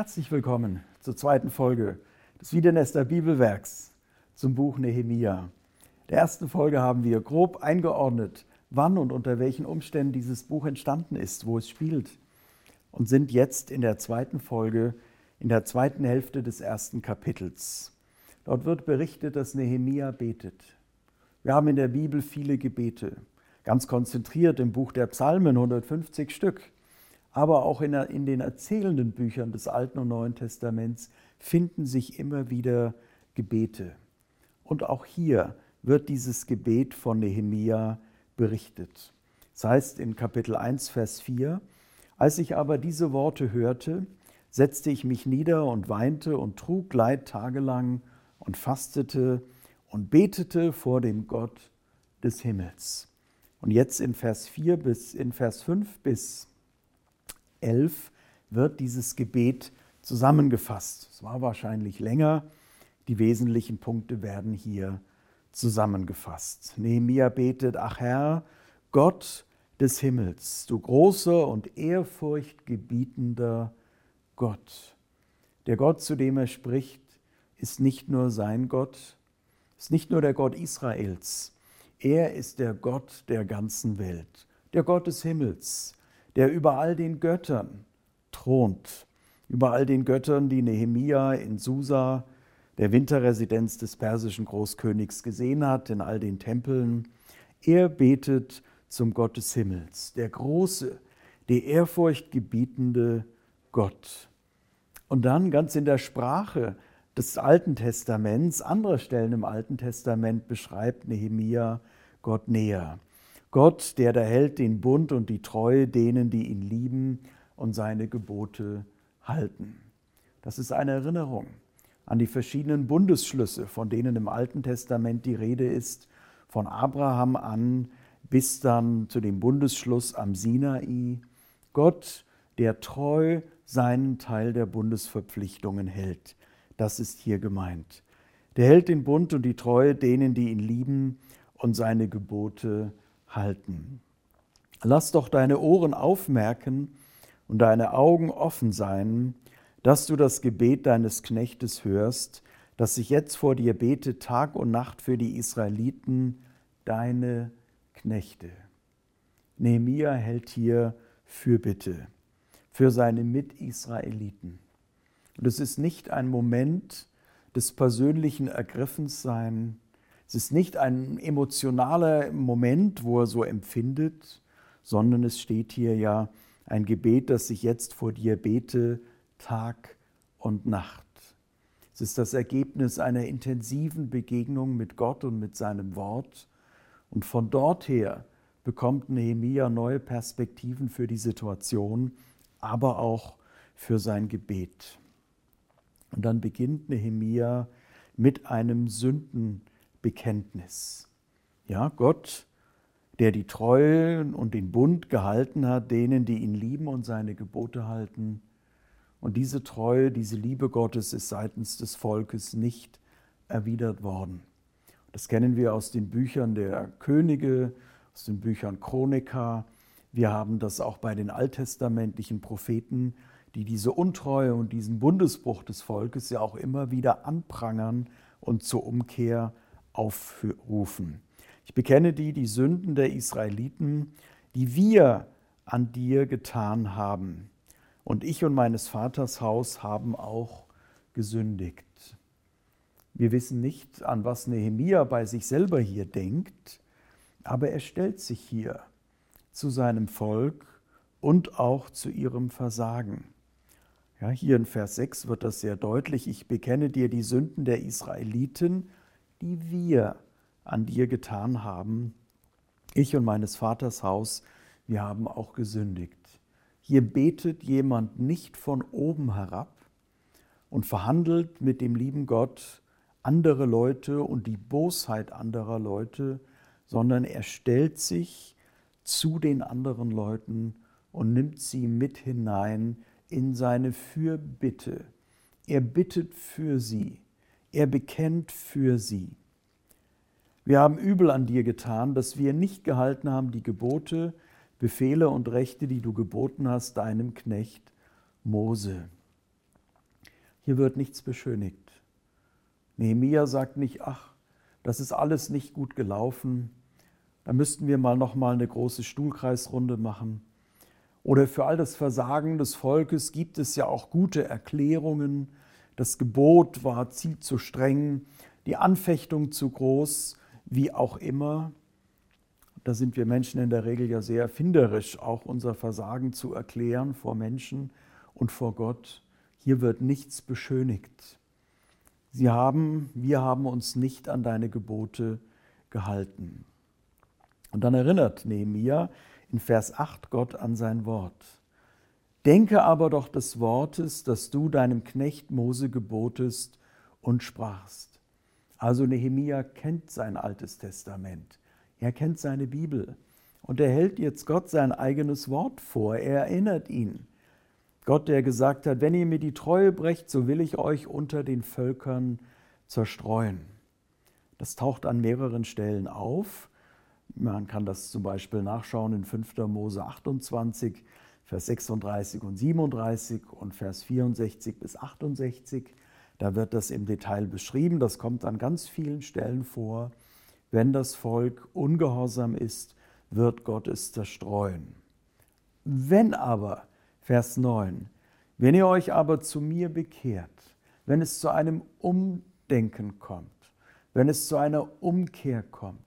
Herzlich willkommen zur zweiten Folge des Wiedernester Bibelwerks zum Buch Nehemia. In der ersten Folge haben wir grob eingeordnet, wann und unter welchen Umständen dieses Buch entstanden ist, wo es spielt und sind jetzt in der zweiten Folge, in der zweiten Hälfte des ersten Kapitels. Dort wird berichtet, dass Nehemia betet. Wir haben in der Bibel viele Gebete, ganz konzentriert im Buch der Psalmen, 150 Stück. Aber auch in, in den erzählenden Büchern des Alten und Neuen Testaments finden sich immer wieder Gebete. Und auch hier wird dieses Gebet von Nehemia berichtet. Das heißt in Kapitel 1, Vers 4, als ich aber diese Worte hörte, setzte ich mich nieder und weinte und trug Leid tagelang und fastete und betete vor dem Gott des Himmels. Und jetzt in Vers 4 bis in Vers 5 bis 11 wird dieses Gebet zusammengefasst. Es war wahrscheinlich länger. Die wesentlichen Punkte werden hier zusammengefasst. Nehemia betet, ach Herr, Gott des Himmels, du großer und ehrfurchtgebietender Gott. Der Gott, zu dem er spricht, ist nicht nur sein Gott, ist nicht nur der Gott Israels, er ist der Gott der ganzen Welt, der Gott des Himmels, der über all den Göttern thront, über all den Göttern, die Nehemia in Susa, der Winterresidenz des persischen Großkönigs, gesehen hat, in all den Tempeln. Er betet zum Gott des Himmels, der große, der ehrfurchtgebietende Gott. Und dann ganz in der Sprache des Alten Testaments, anderer Stellen im Alten Testament beschreibt Nehemia Gott näher. Gott, der da hält den Bund und die Treue denen, die ihn lieben und seine Gebote halten. Das ist eine Erinnerung an die verschiedenen Bundesschlüsse, von denen im Alten Testament die Rede ist, von Abraham an bis dann zu dem Bundesschluss am Sinai. Gott, der treu seinen Teil der Bundesverpflichtungen hält. Das ist hier gemeint. Der hält den Bund und die Treue denen, die ihn lieben und seine Gebote halten. Lass doch deine Ohren aufmerken und deine Augen offen sein, dass du das Gebet deines Knechtes hörst, das ich jetzt vor dir bete Tag und Nacht für die Israeliten, deine Knechte. Nehemia hält hier Fürbitte für seine Mitisraeliten. Und es ist nicht ein Moment des persönlichen Ergriffenssein, es ist nicht ein emotionaler Moment, wo er so empfindet, sondern es steht hier ja ein Gebet, das ich jetzt vor dir bete, Tag und Nacht. Es ist das Ergebnis einer intensiven Begegnung mit Gott und mit seinem Wort. Und von dort her bekommt Nehemia neue Perspektiven für die Situation, aber auch für sein Gebet. Und dann beginnt Nehemia mit einem Sünden Bekenntnis. Ja, Gott, der die Treue und den Bund gehalten hat, denen, die ihn lieben und seine Gebote halten. Und diese Treue, diese Liebe Gottes ist seitens des Volkes nicht erwidert worden. Das kennen wir aus den Büchern der Könige, aus den Büchern Chronika. Wir haben das auch bei den alttestamentlichen Propheten, die diese Untreue und diesen Bundesbruch des Volkes ja auch immer wieder anprangern und zur Umkehr aufrufen. Ich bekenne dir die Sünden der Israeliten, die wir an dir getan haben. Und ich und meines Vaters Haus haben auch gesündigt. Wir wissen nicht, an was Nehemia bei sich selber hier denkt, aber er stellt sich hier zu seinem Volk und auch zu ihrem Versagen. Ja, hier in Vers 6 wird das sehr deutlich. Ich bekenne dir die Sünden der Israeliten die wir an dir getan haben. Ich und meines Vaters Haus, wir haben auch gesündigt. Hier betet jemand nicht von oben herab und verhandelt mit dem lieben Gott andere Leute und die Bosheit anderer Leute, sondern er stellt sich zu den anderen Leuten und nimmt sie mit hinein in seine Fürbitte. Er bittet für sie. Er bekennt für sie. Wir haben übel an dir getan, dass wir nicht gehalten haben die Gebote, Befehle und Rechte, die du geboten hast, deinem Knecht Mose. Hier wird nichts beschönigt. Nehemia sagt nicht, ach, das ist alles nicht gut gelaufen. Da müssten wir mal noch mal eine große Stuhlkreisrunde machen. Oder für all das Versagen des Volkes gibt es ja auch gute Erklärungen. Das Gebot war zu streng, die Anfechtung zu groß, wie auch immer. Da sind wir Menschen in der Regel ja sehr erfinderisch, auch unser Versagen zu erklären vor Menschen und vor Gott. Hier wird nichts beschönigt. Sie haben, wir haben uns nicht an deine Gebote gehalten. Und dann erinnert Nehemia in Vers 8 Gott an sein Wort. Denke aber doch des Wortes, das du deinem Knecht Mose gebotest und sprachst. Also Nehemia kennt sein altes Testament. Er kennt seine Bibel. Und er hält jetzt Gott sein eigenes Wort vor. Er erinnert ihn. Gott, der gesagt hat, wenn ihr mir die Treue brecht, so will ich euch unter den Völkern zerstreuen. Das taucht an mehreren Stellen auf. Man kann das zum Beispiel nachschauen in 5. Mose 28, Vers 36 und 37 und Vers 64 bis 68. Da wird das im Detail beschrieben. Das kommt an ganz vielen Stellen vor. Wenn das Volk ungehorsam ist, wird Gott es zerstreuen. Wenn aber, Vers 9, wenn ihr euch aber zu mir bekehrt, wenn es zu einem Umdenken kommt, wenn es zu einer Umkehr kommt,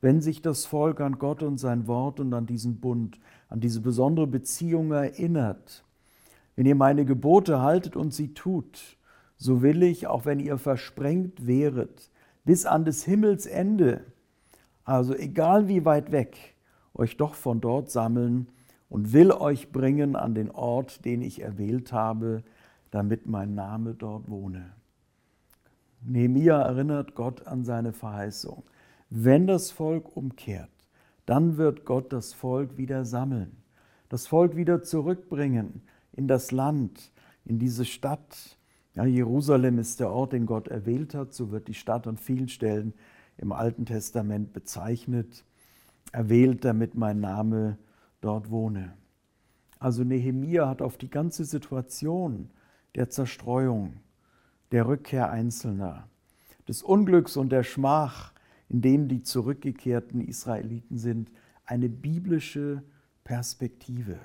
wenn sich das Volk an Gott und sein Wort und an diesen Bund, an diese besondere Beziehung erinnert, wenn ihr meine Gebote haltet und sie tut, so will ich, auch wenn ihr versprengt wäret, bis an des Himmels Ende, also egal wie weit weg, euch doch von dort sammeln und will euch bringen an den Ort, den ich erwählt habe, damit mein Name dort wohne. Nehemia erinnert Gott an seine Verheißung. Wenn das Volk umkehrt, dann wird Gott das Volk wieder sammeln, das Volk wieder zurückbringen in das Land, in diese Stadt, ja, Jerusalem ist der Ort, den Gott erwählt hat. So wird die Stadt an vielen Stellen im Alten Testament bezeichnet. Erwählt, damit mein Name dort wohne. Also Nehemia hat auf die ganze Situation der Zerstreuung, der Rückkehr Einzelner, des Unglücks und der Schmach, in dem die zurückgekehrten Israeliten sind, eine biblische Perspektive.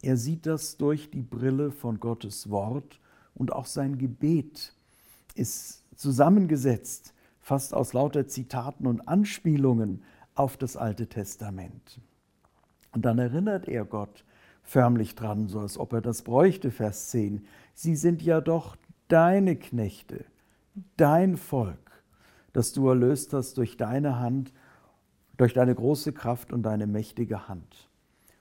Er sieht das durch die Brille von Gottes Wort und auch sein Gebet ist zusammengesetzt, fast aus lauter Zitaten und Anspielungen auf das Alte Testament. Und dann erinnert er Gott förmlich dran, so als ob er das bräuchte, Vers 10. Sie sind ja doch deine Knechte, dein Volk, das du erlöst hast durch deine Hand, durch deine große Kraft und deine mächtige Hand.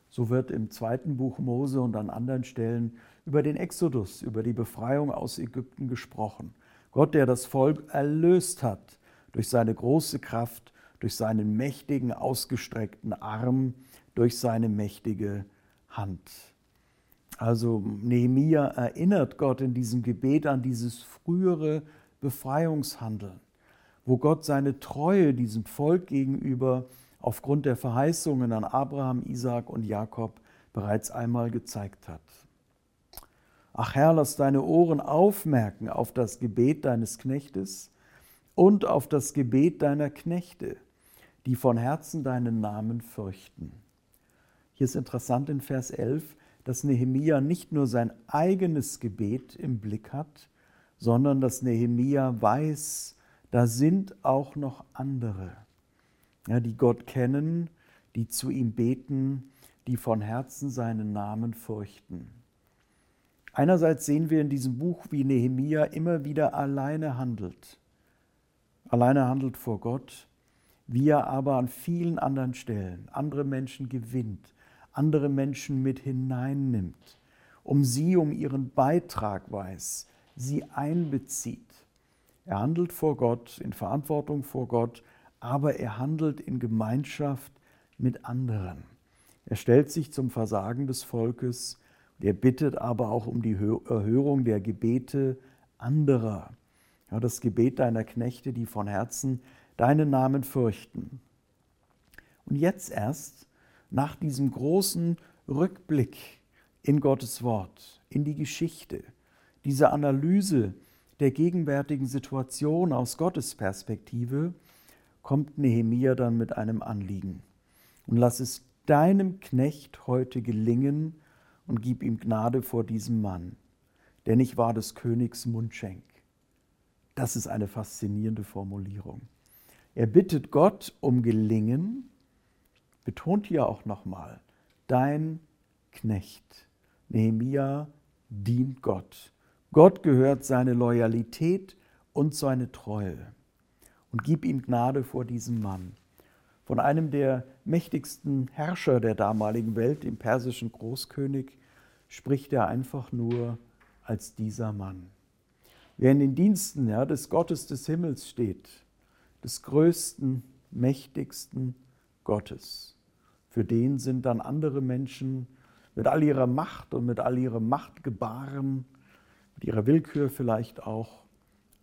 So wird im zweiten Buch Mose und an anderen Stellen über den Exodus, über die Befreiung aus Ägypten gesprochen. Gott, der das Volk erlöst hat durch seine große Kraft, durch seinen mächtigen, ausgestreckten Arm, durch seine mächtige Hand. Also Nehemia erinnert Gott in diesem Gebet an dieses frühere Befreiungshandeln, wo Gott seine Treue diesem Volk gegenüber aufgrund der Verheißungen an Abraham, Isaak und Jakob bereits einmal gezeigt hat. Ach Herr, lass deine Ohren aufmerken auf das Gebet deines Knechtes und auf das Gebet deiner Knechte, die von Herzen deinen Namen fürchten. Hier ist interessant in Vers 11, dass Nehemia nicht nur sein eigenes Gebet im Blick hat, sondern dass Nehemia weiß, da sind auch noch andere, ja, die Gott kennen, die zu ihm beten, die von Herzen seinen Namen fürchten. Einerseits sehen wir in diesem Buch, wie Nehemia immer wieder alleine handelt. Alleine handelt vor Gott, wie er aber an vielen anderen Stellen andere Menschen gewinnt, andere Menschen mit hineinnimmt, um sie um ihren Beitrag weiß, sie einbezieht. Er handelt vor Gott, in Verantwortung vor Gott, aber er handelt in Gemeinschaft mit anderen. Er stellt sich zum Versagen des Volkes, der bittet aber auch um die Erhörung der Gebete anderer. Ja, das Gebet deiner Knechte, die von Herzen deinen Namen fürchten. Und jetzt erst, nach diesem großen Rückblick in Gottes Wort, in die Geschichte, diese Analyse der gegenwärtigen Situation aus Gottes Perspektive, kommt Nehemia dann mit einem Anliegen. Und lass es deinem Knecht heute gelingen und gib ihm Gnade vor diesem Mann, denn ich war des Königs Mundschenk. Das ist eine faszinierende Formulierung. Er bittet Gott um Gelingen, betont hier auch nochmal, dein Knecht. Nehemia dient Gott. Gott gehört seine Loyalität und seine Treue. Und gib ihm Gnade vor diesem Mann. Von einem der mächtigsten Herrscher der damaligen Welt, dem persischen Großkönig, spricht er einfach nur als dieser Mann. Wer in den Diensten ja, des Gottes des Himmels steht, des größten, mächtigsten Gottes, für den sind dann andere Menschen mit all ihrer Macht und mit all ihrem Machtgebaren, mit ihrer Willkür vielleicht auch,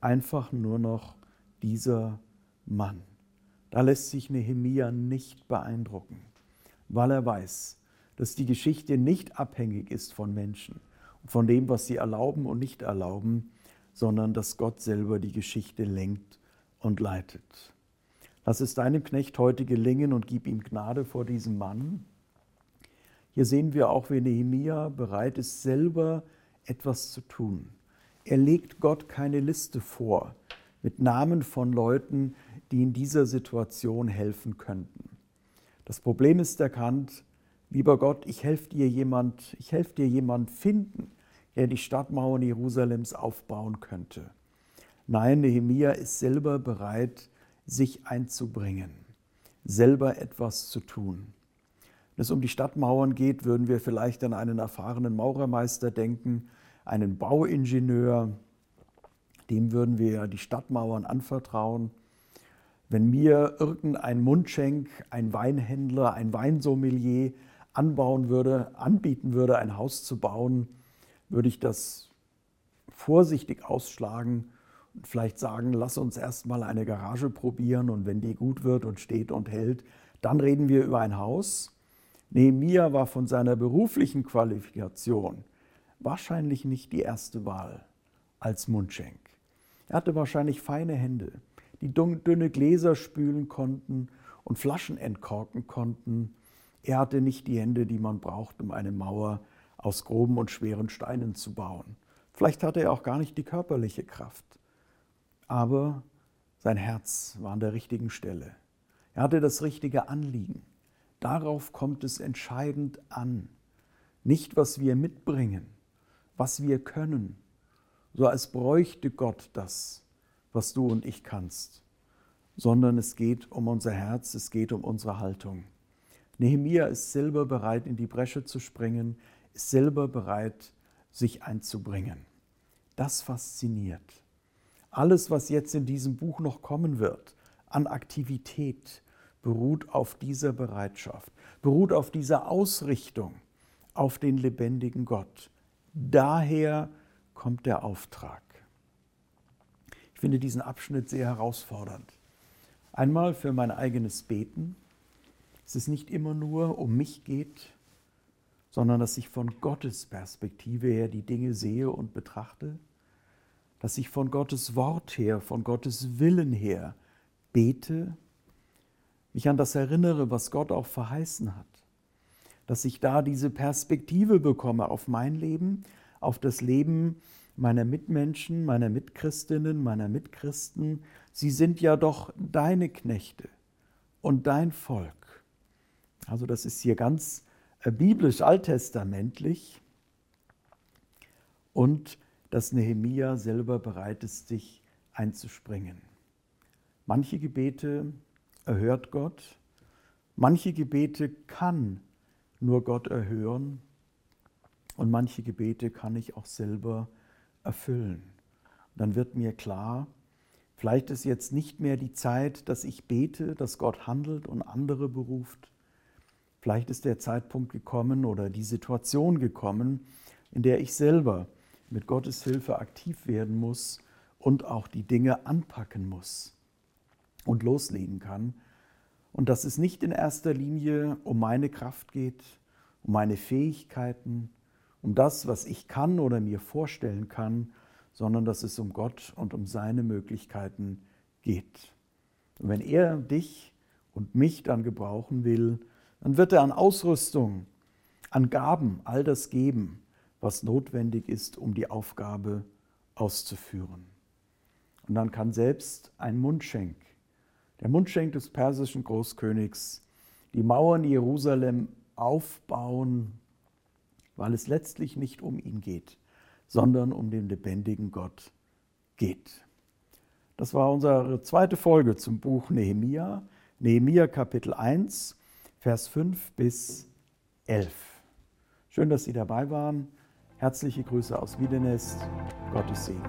einfach nur noch dieser Mann. Da lässt sich Nehemia nicht beeindrucken, weil er weiß, dass die Geschichte nicht abhängig ist von Menschen und von dem, was sie erlauben und nicht erlauben, sondern dass Gott selber die Geschichte lenkt und leitet. Lass es deinem Knecht heute gelingen und gib ihm Gnade vor diesem Mann, hier sehen wir auch, wie Nehemia bereit ist, selber etwas zu tun. Er legt Gott keine Liste vor mit Namen von Leuten, die in dieser Situation helfen könnten. Das Problem ist erkannt, lieber Gott, ich helfe dir jemand, ich helfe dir jemand finden, der die Stadtmauern Jerusalems aufbauen könnte. Nein, Nehemia ist selber bereit, sich einzubringen, selber etwas zu tun. Wenn es um die Stadtmauern geht, würden wir vielleicht an einen erfahrenen Maurermeister denken, einen Bauingenieur, dem würden wir die Stadtmauern anvertrauen. Wenn mir irgendein Mundschenk, ein Weinhändler, ein Weinsommelier anbauen würde, anbieten würde, ein Haus zu bauen, würde ich das vorsichtig ausschlagen und vielleicht sagen, lass uns erstmal eine Garage probieren und wenn die gut wird und steht und hält, dann reden wir über ein Haus. Nehemia war von seiner beruflichen Qualifikation wahrscheinlich nicht die erste Wahl als Mundschenk. Er hatte wahrscheinlich feine Hände, die dünne Gläser spülen konnten und Flaschen entkorken konnten. Er hatte nicht die Hände, die man braucht, um eine Mauer aus groben und schweren Steinen zu bauen. Vielleicht hatte er auch gar nicht die körperliche Kraft. Aber sein Herz war an der richtigen Stelle. Er hatte das richtige Anliegen. Darauf kommt es entscheidend an. Nicht, was wir mitbringen, was wir können, so als bräuchte Gott das, was du und ich kannst, sondern es geht um unser Herz, es geht um unsere Haltung. Nehemia ist selber bereit, in die Bresche zu springen, ist selber bereit, sich einzubringen. Das fasziniert. Alles, was jetzt in diesem Buch noch kommen wird, an Aktivität, beruht auf dieser Bereitschaft, beruht auf dieser Ausrichtung auf den lebendigen Gott. Daher kommt der Auftrag. Ich finde diesen Abschnitt sehr herausfordernd. Einmal für mein eigenes Beten, dass es nicht immer nur um mich geht, sondern dass ich von Gottes Perspektive her die Dinge sehe und betrachte, dass ich von Gottes Wort her, von Gottes Willen her bete mich an das erinnere, was Gott auch verheißen hat. Dass ich da diese Perspektive bekomme auf mein Leben, auf das Leben meiner Mitmenschen, meiner Mitchristinnen, meiner Mitchristen. Sie sind ja doch deine Knechte und dein Volk. Also das ist hier ganz äh, biblisch alttestamentlich. Und dass Nehemia selber bereit ist, sich einzuspringen. Manche Gebete erhört Gott. Manche Gebete kann nur Gott erhören und manche Gebete kann ich auch selber erfüllen. dann wird mir klar, vielleicht ist jetzt nicht mehr die Zeit, dass ich bete, dass Gott handelt und andere beruft. Vielleicht ist der Zeitpunkt gekommen oder die Situation gekommen, in der ich selber mit Gottes Hilfe aktiv werden muss und auch die Dinge anpacken muss und loslegen kann. Und dass es nicht in erster Linie um meine Kraft geht, um meine Fähigkeiten, um das, was ich kann oder mir vorstellen kann, sondern dass es um Gott und um seine Möglichkeiten geht. Und wenn er dich und mich dann gebrauchen will, dann wird er an Ausrüstung, an Gaben all das geben, was notwendig ist, um die Aufgabe auszuführen. Und dann kann selbst ein Mundschenk, der Mundschenk des persischen Großkönigs, die Mauern Jerusalem aufbauen, weil es letztlich nicht um ihn geht, sondern um den lebendigen Gott geht. Das war unsere zweite Folge zum Buch Nehemia, Nehemia Kapitel 1, Vers 5 bis 11. Schön, dass Sie dabei waren. Herzliche Grüße aus Wiedenest. Gottes Segen.